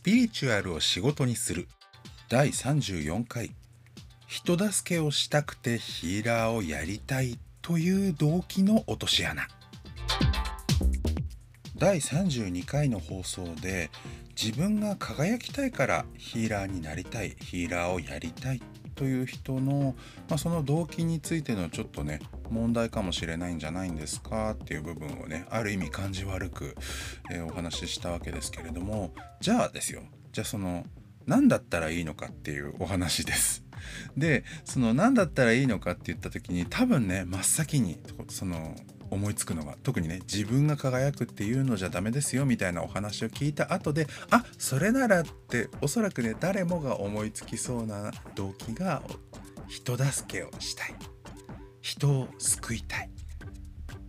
スピリチュアルを仕事にする。第34回。人助けをしたくてヒーラーをやりたいという動機の落とし穴。第32回の放送で自分が輝きたいからヒーラーになりたいヒーラーをやりたいという人の、まあ、その動機についてのちょっとね問題かもしれないんじゃないんですかっていう部分をねある意味感じ悪く、えー、お話ししたわけですけれどもじゃあですよじゃあその何だったらいいのかっていうお話です。でその何だったらいいのかって言った時に多分ね真っ先にその思いつくのが特にね自分が輝くっていうのじゃダメですよみたいなお話を聞いた後であそれならっておそらくね誰もが思いつきそうな動機が人助けをしたい人を救いたい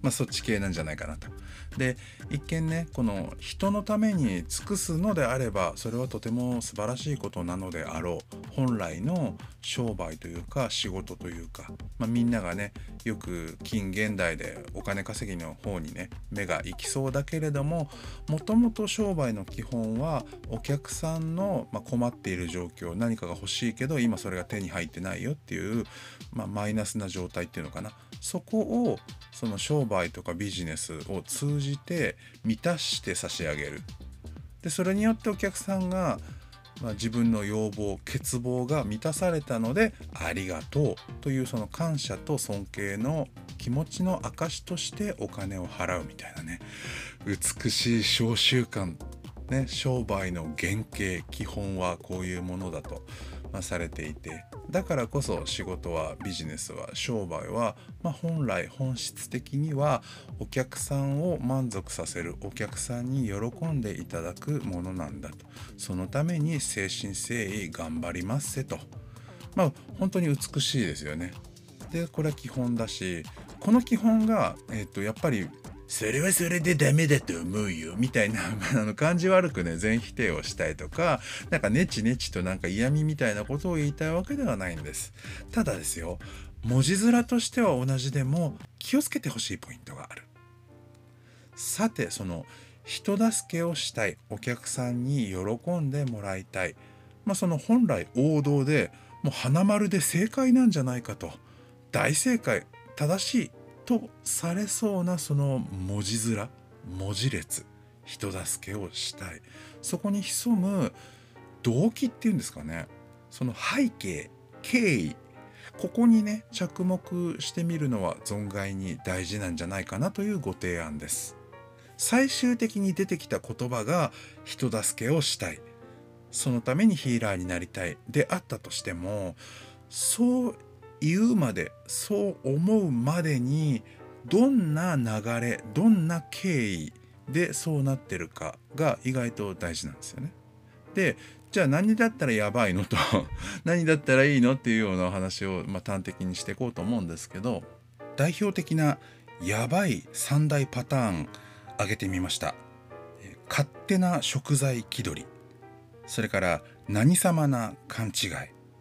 まあそっち系なんじゃないかなと。で一見ねこの人のために尽くすのであればそれはとても素晴らしいことなのであろう。本来の商売というか仕事というか、まあ、みんながねよく近現代でお金稼ぎの方にね目が行きそうだけれどももともと商売の基本はお客さんの、ま困っている状況何かが欲しいけど今それが手に入ってないよっていう、まあ、マイナスな状態っていうのかな。そこをその商売とかビジネスを通じて満たして差し上げる。でそれによってお客さんが、まあ、自分の要望欠乏が満たされたのでありがとうというその感謝と尊敬の気持ちの証としてお金を払うみたいなね。美しい商習慣。ね商売の原型基本はこういうものだと。まされていてだからこそ仕事はビジネスは商売は、まあ、本来本質的にはお客さんを満足させるお客さんに喜んでいただくものなんだとそのために誠心誠意頑張りますせとまあ本当に美しいですよね。でこれは基本だしこの基本が、えー、とやっぱりそれはそれでダメだと思うよみたいなあの感じ悪くね全否定をしたいとかなんかネチネチとなんか嫌味みたいなことを言いたいわけではないんです。ただですよ文字面としては同じでも気をつけてほしいポイントがある。さてその人助けをしたいお客さんに喜んでもらいたい。まあその本来王道でもう花丸で正解なんじゃないかと。大正解正しいとされそうなその文字面文字列人助けをしたい。そこに潜む動機っていうんですかね。その背景経緯。ここにね着目してみるのは存外に大事なんじゃないかなというご提案です。最終的に出てきた言葉が人助けをしたい。そのためにヒーラーになりたい。であったとしてもそう言うまでそう思うまでにどんな流れどんな経緯でそうなってるかが意外と大事なんですよね。でじゃあ何だったらやばいのと 何だったらいいのっていうようなお話を、まあ、端的にしていこうと思うんですけど代表的なやばい3大パターン挙げてみました。勝手な食材気取りそれから何様な勘違い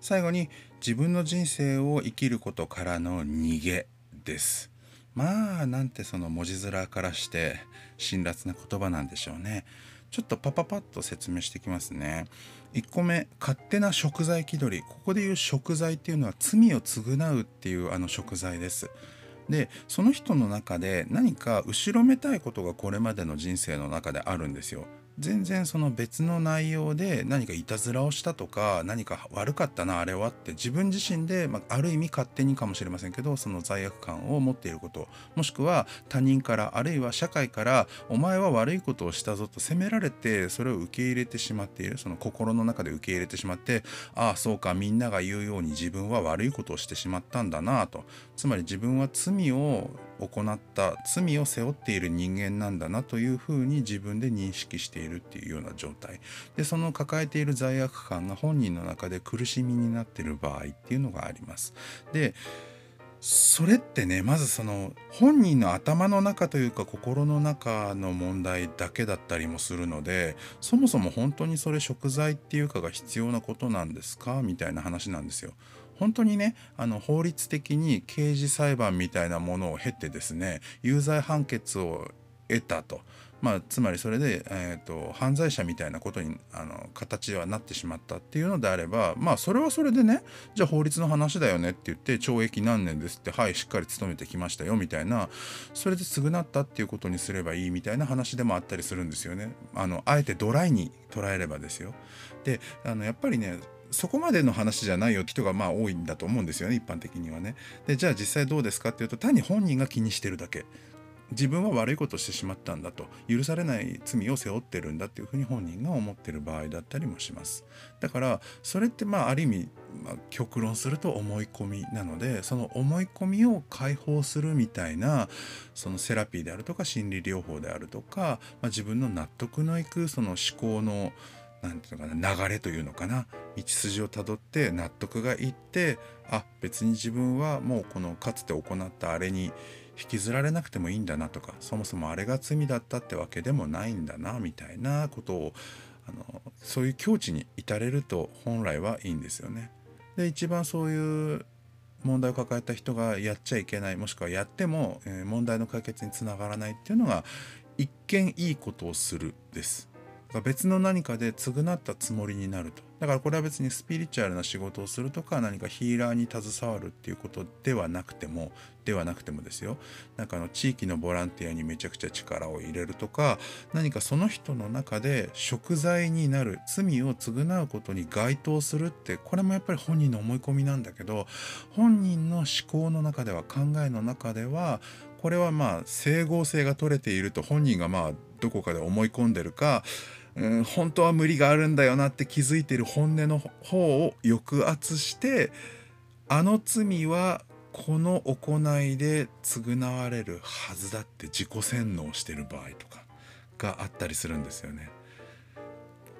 最後に自分の人生を生きることからの逃げです。まあなんてその文字面からして辛辣な言葉なんでしょうね。ちょっとパパパッと説明していきますね。1個目勝手な食材気取り。ここでいう食材っていうのは罪を償うっていうあの食材です。でその人の中で何か後ろめたいことがこれまでの人生の中であるんですよ。全然その別の内容で何かいたずらをしたとか何か悪かったなあれはって自分自身で、まあ、ある意味勝手にかもしれませんけどその罪悪感を持っていること。もしくは他人からあるいは社会からお前は悪いことをしたぞと責められてそれを受け入れてしまっている。その心の中で受け入れてしまってああそうかみんなが言うように自分は悪いことをしてしまったんだなと。つまり自分は罪を行った罪を背負っている人間なんだなというふうに自分で認識しているっていうような状態でその抱えている罪悪感が本人の中で苦しみになっている場合っていうのがあります。でそれってねまずその本人の頭の中というか心の中の問題だけだったりもするのでそもそも本当にそれ食材っていうかが必要なことなんですか？みたいな話なんですよ。本当にねあの法律的に刑事裁判みたいなものを経てですね有罪判決を得たとまあ、つまりそれで、えーと、犯罪者みたいなことにあの形はなってしまったっていうのであればまあそれはそれでねじゃあ法律の話だよねって言って懲役何年ですってはいしっかり勤めてきましたよみたいなそれで償ったっていうことにすればいいみたいな話でもあったりするんですよね。あのあえてドライに捉えればですよ。であのやっぱりねそこまでの話じゃないよって人がまあ多いんだと思うんですよね一般的にはね。でじゃあ実際どうですかっていうと単に本人が気にしてるだけ。自分は悪いことをしてしまったんだと。許されない罪を背負ってるんだっていうふうに本人が思ってる場合だったりもします。だからそれってまあある意味、まあ、極論すると思い込みなのでその思い込みを解放するみたいなそのセラピーであるとか心理療法であるとか、まあ、自分の納得のいくその思考の何て言うのかな流れというのかな道筋をたどって納得がいってあ別に自分はもうこのかつて行ったあれに引きずられなくてもいいんだなとかそもそもあれが罪だったってわけでもないんだなみたいなことをあのそういう境地に至れると本来はいいんですよね。で一番そういう問題を抱えた人がやっちゃいけないもしくはやっても、え、問題の解決につながらないっていうのが一見いいことをするです。別の何かで償ったつもりになると。だからこれは別にスピリチュアルな仕事をするとか何かヒーラーに携わるっていうことではなくてもではなくてもですよ。なんかの地域のボランティアにめちゃくちゃ力を入れるとか何かその人の中で贖罪になる罪を償うことに該当するってこれもやっぱり本人の思い込みなんだけど本人の思考の中では考えの中ではこれはまあ整合性が取れていると本人がまあどこかで思い込んでるかうん、本当は無理があるんだよなって気づいてる本音の方を抑圧してあの罪はこの行いで償われるはずだって自己洗脳してる場合とかがあったりするんですよね。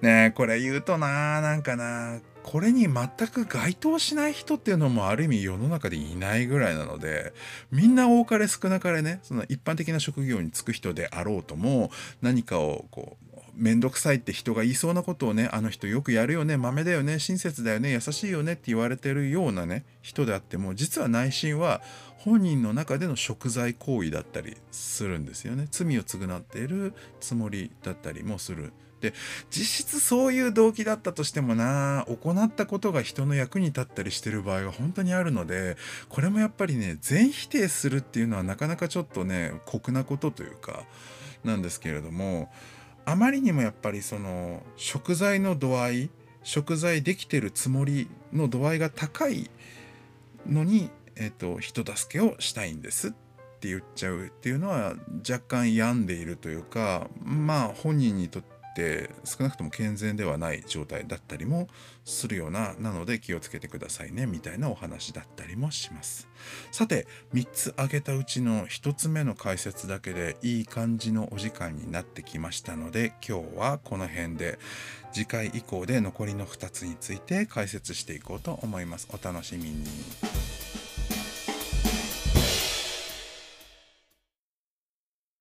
ねえこれ言うとななんかなこれに全く該当しない人っていうのもある意味世の中でいないぐらいなのでみんな多かれ少なかれねその一般的な職業に就く人であろうとも何かをこう面倒くさいって人が言いそうなことをねあの人よくやるよね豆だよね親切だよね優しいよねって言われてるようなね人であっても実は内心は本人の中での贖罪行為だったりするんですよね。罪を償っているつもりだったりもする。で実質そういう動機だったとしてもな行ったことが人の役に立ったりしてる場合は本当にあるのでこれもやっぱりね全否定するっていうのはなかなかちょっとね酷なことというかなんですけれどもあまりにもやっぱりその食材の度合い食材できてるつもりの度合いが高いのに、えーと、人助けをしたいんですって言っちゃうっていうのは若干病んでいるというかまあ本人にとってって少なくとも健全ではない状態だったりもするようななので気をつけてくださいねみたいなお話だったりもします。さて3つ挙げたうちの1つ目の解説だけでいい感じのお時間になってきましたので今日はこの辺で。次回以降で残りの2つについて解説していこうと思います。お楽しみに。